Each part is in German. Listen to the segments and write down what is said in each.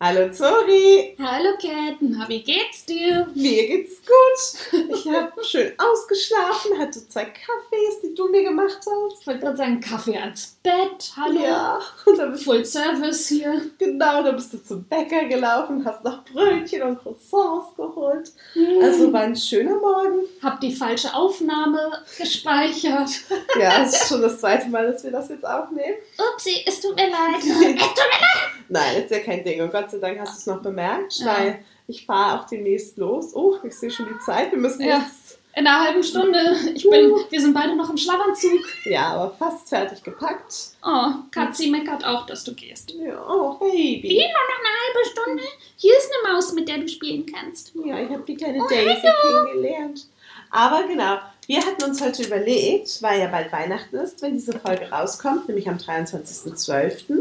Hallo Zori, Hallo na wie geht's dir? mir geht's gut. Ich habe schön ausgeschlafen, hatte zwei Kaffees, die du mir gemacht hast. Ich wollte gerade sagen, Kaffee ans Bett, hallo. Ja, und dann bist Full Service hier. Genau, dann bist du zum Bäcker gelaufen, hast noch Brötchen und Croissants geholt. Also war ein schöner Morgen. Hab die falsche Aufnahme gespeichert. Ja, es ist schon das zweite Mal, dass wir das jetzt aufnehmen. Upsi, es tut mir leid. Es tut mir leid. Nein, ist ja kein Ding. Und Gott sei Dank hast du es noch bemerkt, Ja. weil ich fahre auch demnächst los. Oh, ich sehe schon die Zeit. Wir müssen Ja. jetzt, In einer halben Stunde. Ich bin, wir sind beide noch im Schlafanzug. ja, aber fast fertig gepackt. Oh, Katzi meckert auch, dass du gehst. Ja, oh, Baby. Wie, nur noch eine halbe Stunde? Hier ist eine Maus, mit der du spielen kannst. Ja, ich habe die kleine Oh, Daisy hallo. kennengelernt. Aber genau, wir hatten uns heute überlegt, weil ja bald Weihnachten ist, wenn diese Folge rauskommt, nämlich am 23.12.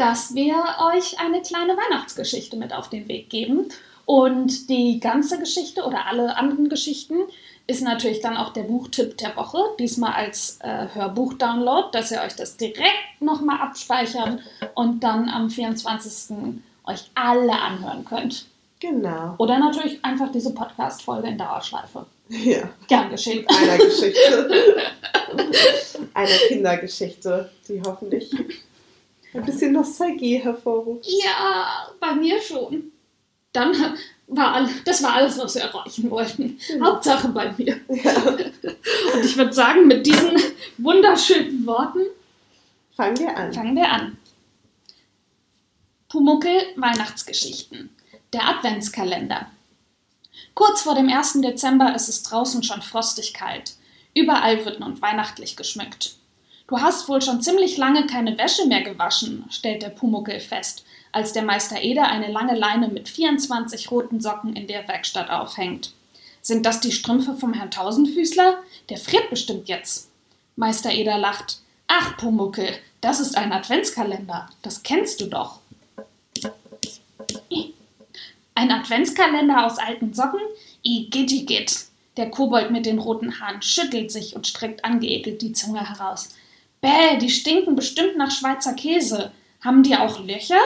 dass wir euch eine kleine Weihnachtsgeschichte mit auf den Weg geben. Und die ganze Geschichte oder alle anderen Geschichten ist natürlich dann auch der Buchtipp der Woche. Diesmal als äh, Hörbuch-Download, dass ihr euch das direkt nochmal abspeichern und dann am 24. euch alle anhören könnt. Genau. Oder natürlich einfach diese Podcast-Folge in Dauerschleife. Ja, Gern geschehen. einer Geschichte. einer Kindergeschichte, die hoffentlich ein bisschen Nostalgie hervorruft. Ja, bei mir schon. Dann war all, das war alles, was wir erreichen wollten. Hauptsache bei mir. Ja. Und ich würde sagen, mit diesen wunderschönen Worten Fangen wir an. fangen wir an. Pumuckel Weihnachtsgeschichten. Der Adventskalender. Kurz vor dem 1. Dezember ist es draußen schon frostig kalt. Überall wird nun weihnachtlich geschmückt. Du hast wohl schon ziemlich lange keine Wäsche mehr gewaschen, stellt der Pumuckel fest, als der Meister Eder eine lange Leine mit 24 roten Socken in der Werkstatt aufhängt. Sind das die Strümpfe vom Herrn Tausendfüßler? Der friert bestimmt jetzt. Meister Eder lacht. Ach, Pumuckel, das ist ein Adventskalender. Das kennst du doch. Ein Adventskalender aus alten Socken? Igitigit. Der Kobold mit den roten Haaren schüttelt sich und streckt angeekelt die Zunge heraus. Bäh, die stinken bestimmt nach Schweizer Käse. Haben die auch Löcher?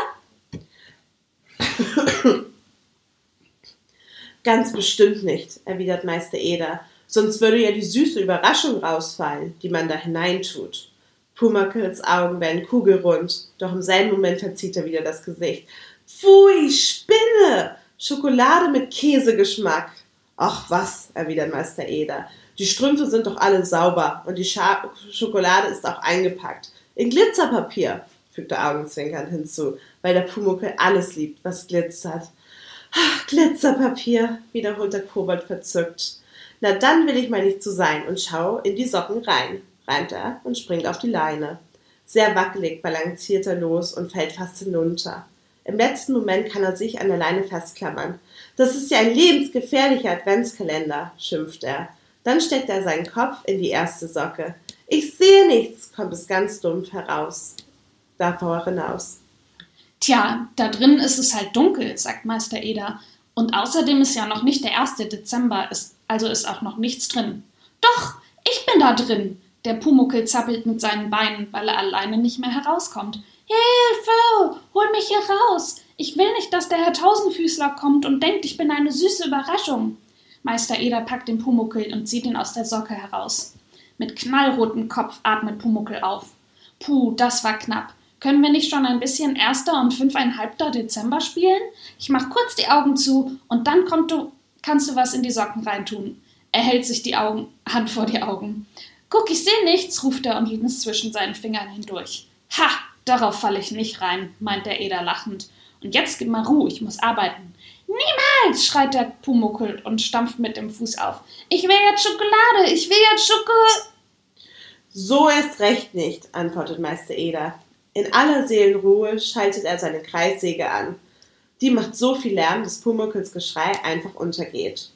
Ganz bestimmt nicht, erwidert Meister Eder. Sonst würde ja die süße Überraschung rausfallen, die man da hineintut. Pumuckls Augen werden kugelrund, doch im selben Moment verzieht er wieder das Gesicht. Pfui, Spinne! Schokolade mit Käsegeschmack. Ach was, erwidert Meister Eder. Die Strümpfe sind doch alle sauber und die Scha Schokolade ist auch eingepackt. In Glitzerpapier, fügt er augenzwinkernd hinzu, weil der Pumuckel alles liebt, was glitzert. Ach, Glitzerpapier, wiederholt der Kobold verzückt. Na dann will ich mal nicht zu sein und schau in die Socken rein, reimt er und springt auf die Leine. Sehr wackelig balanciert er los und fällt fast hinunter. Im letzten Moment kann er sich an der Leine festklammern. Das ist ja ein lebensgefährlicher Adventskalender, schimpft er. Dann steckt er seinen Kopf in die erste Socke. Ich sehe nichts, kommt es ganz dumpf heraus. Davor hinaus. Tja, da drin ist es halt dunkel, sagt Meister Eder. Und außerdem ist ja noch nicht der 1. Dezember, ist, also ist auch noch nichts drin. Doch, ich bin da drin. Der Pumuckel zappelt mit seinen Beinen, weil er alleine nicht mehr herauskommt. Hilfe! Mich hier raus! Ich will nicht, dass der Herr Tausendfüßler kommt und denkt, ich bin eine süße Überraschung. Meister Eder packt den Pumuckel und zieht ihn aus der Socke heraus. Mit knallrotem Kopf atmet Pumuckel auf. Puh, das war knapp. Können wir nicht schon ein bisschen 1. und 5,5. Dezember spielen? Ich mach kurz die Augen zu und dann du, kannst du was in die Socken reintun. Er hält sich die Augen, Hand vor die Augen. Guck, ich sehe nichts, ruft er und linst zwischen seinen Fingern hindurch. Ha, darauf falle ich nicht rein, meint der Eder lachend. Und jetzt gib mal Ruhe, ich muss arbeiten. Niemals, schreit der Pumuckel und stampft mit dem Fuß auf. Ich will jetzt Schokolade, ich will jetzt Schokolade. So erst recht nicht, antwortet Meister Eder. In aller Seelenruhe schaltet er seine Kreissäge an. Die macht so viel Lärm, dass Pumuckls Geschrei einfach untergeht.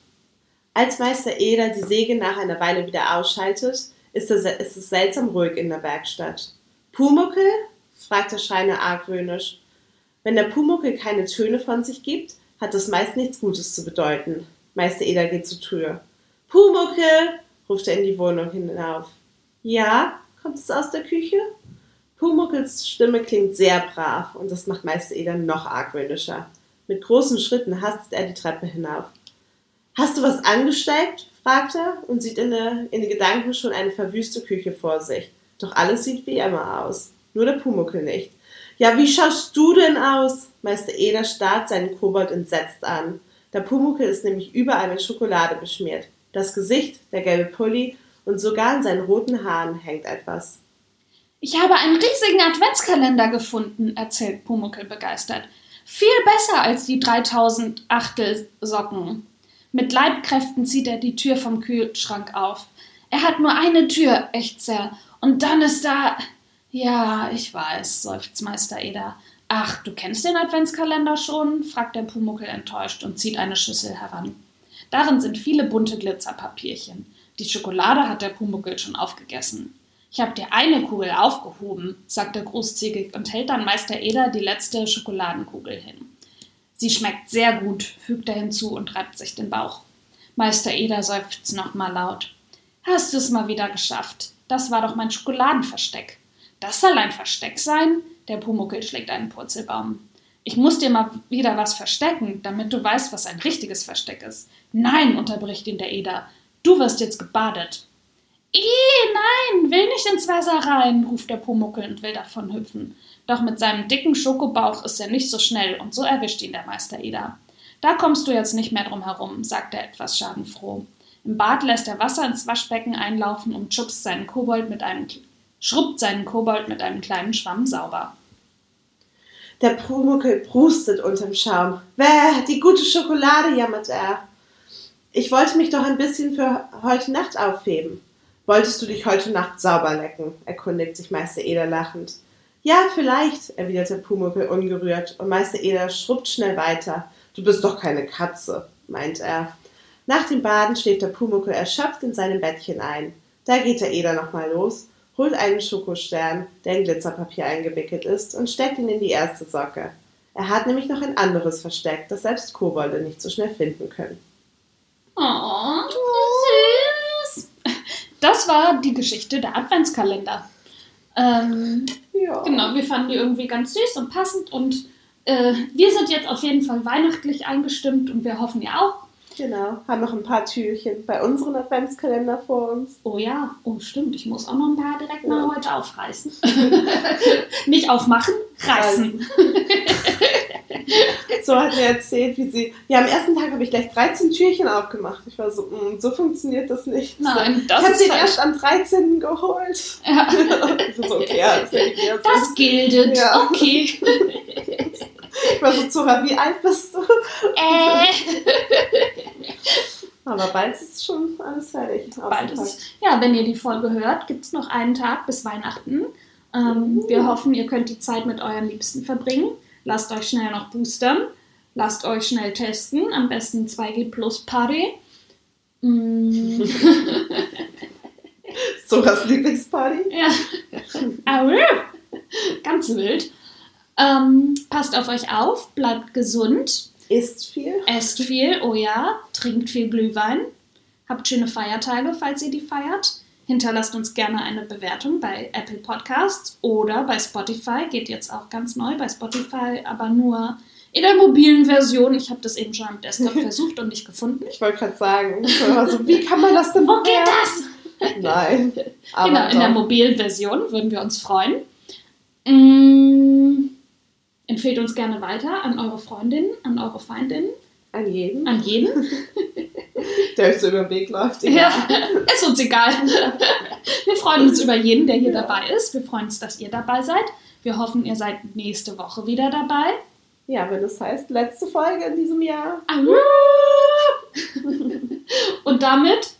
Als Meister Eder die Säge nach einer Weile wieder ausschaltet, ist es, ist es seltsam ruhig in der Werkstatt. Pumuckel? Fragt der Schreiner argwöhnisch. Wenn der Pumuckel keine Töne von sich gibt, hat das meist nichts Gutes zu bedeuten. Meister Eder geht zur Tür. Pumuckel! ruft er in die Wohnung hinauf. Ja, kommt es aus der Küche? Pumuckels Stimme klingt sehr brav und das macht Meister Eder noch argwöhnischer. Mit großen Schritten hastet er die Treppe hinauf. Hast du was angesteckt? fragt er und sieht in, der, in den Gedanken schon eine verwüste Küche vor sich. Doch alles sieht wie immer aus. Nur der nicht. Ja, wie schaust du denn aus? Meister Eder starrt seinen Kobold entsetzt an. Der Pumuckel ist nämlich überall mit Schokolade beschmiert. Das Gesicht, der gelbe Pulli und sogar in seinen roten Haaren hängt etwas. Ich habe einen riesigen Adventskalender gefunden, erzählt Pumuckel begeistert. Viel besser als die 3000 Achtelsocken. Mit Leibkräften zieht er die Tür vom Kühlschrank auf. Er hat nur eine Tür, ächzt er. Und dann ist da. Ja, ich weiß, seufzt Meister Eder. Ach, du kennst den Adventskalender schon? fragt der Pumuckel enttäuscht und zieht eine Schüssel heran. Darin sind viele bunte Glitzerpapierchen. Die Schokolade hat der Pumuckel schon aufgegessen. Ich habe dir eine Kugel aufgehoben, sagt er großzügig und hält dann Meister Eder die letzte Schokoladenkugel hin. Sie schmeckt sehr gut, fügt er hinzu und reibt sich den Bauch. Meister Eder seufzt nochmal laut. Hast du es mal wieder geschafft? Das war doch mein Schokoladenversteck. Das soll ein Versteck sein? Der Pumuckel schlägt einen Purzelbaum. Ich muss dir mal wieder was verstecken, damit du weißt, was ein richtiges Versteck ist. Nein, unterbricht ihn der Eder. Du wirst jetzt gebadet. Ih, nein, will nicht ins Wasser rein, ruft der Pumuckel und will davon hüpfen. Doch mit seinem dicken Schokobauch ist er nicht so schnell und so erwischt ihn der Meister Eder. Da kommst du jetzt nicht mehr drum herum, sagt er etwas schadenfroh. Im Bad lässt er Wasser ins Waschbecken einlaufen und schubst seinen Kobold mit einem schrubbt seinen Kobold mit einem kleinen Schwamm sauber. Der Pumuckel prustet unterm Schaum. Wer, die gute Schokolade, jammert er. Ich wollte mich doch ein bisschen für heute Nacht aufheben. Wolltest du dich heute Nacht sauber lecken? erkundigt sich Meister Eder lachend. Ja, vielleicht, erwidert der Pumuckel ungerührt, und Meister Eder schrubbt schnell weiter. Du bist doch keine Katze, meint er. Nach dem Baden schläft der Pumuckel erschöpft in seinem Bettchen ein. Da geht der Eder nochmal los holt einen Schokostern, der in Glitzerpapier eingewickelt ist, und steckt ihn in die erste Socke. Er hat nämlich noch ein anderes versteckt, das selbst Kobolde nicht so schnell finden können. Oh, süß. Das war die Geschichte der Adventskalender. Ähm, ja. Genau, wir fanden die irgendwie ganz süß und passend und äh, wir sind jetzt auf jeden Fall weihnachtlich eingestimmt und wir hoffen ihr auch. Genau, haben noch ein paar Türchen bei unseren Adventskalender vor uns. Oh ja, oh stimmt, ich muss auch noch ein paar direkt ja. mal heute aufreißen. Nicht aufmachen, reißen. so hat er erzählt, wie sie. Ja, am ersten Tag habe ich gleich 13 Türchen aufgemacht. Ich war so, mh, mm, so funktioniert das nicht. Nein, das ich habe sie erst am 13. geholt. Ja. so, okay, ja, das, das gilt. Ja. Okay. Ich war so, Zora, wie alt bist du? Äh. Aber bald ist schon alles fertig. Bald ist, ja, wenn ihr die Folge hört, gibt es noch einen Tag bis Weihnachten. Ähm, mhm. Wir hoffen, ihr könnt die Zeit mit euren Liebsten verbringen. Lasst euch schnell noch boostern. Lasst euch schnell testen. Am besten 2G Plus Party. Mm. Soras Lieblingsparty? Ja. Ganz wild. Ähm, passt auf euch auf, bleibt gesund. Isst viel. Esst viel, oh ja. Trinkt viel Glühwein. Habt schöne Feiertage, falls ihr die feiert. Hinterlasst uns gerne eine Bewertung bei Apple Podcasts oder bei Spotify. Geht jetzt auch ganz neu bei Spotify, aber nur in der mobilen Version. Ich habe das eben schon am Desktop versucht und nicht gefunden. Ich wollte gerade sagen, also, wie kann man das denn Wo geht das? Nein. Aber genau, in der mobilen Version würden wir uns freuen. Mmh. Empfehlt uns gerne weiter an eure Freundinnen, an eure Feindinnen. An jeden. An jeden. der euch so über den Weg läuft. Egal. Ja, ist uns egal. Wir freuen uns über jeden, der hier ja. dabei ist. Wir freuen uns, dass ihr dabei seid. Wir hoffen, ihr seid nächste Woche wieder dabei. Ja, wenn das heißt, letzte Folge in diesem Jahr. Und damit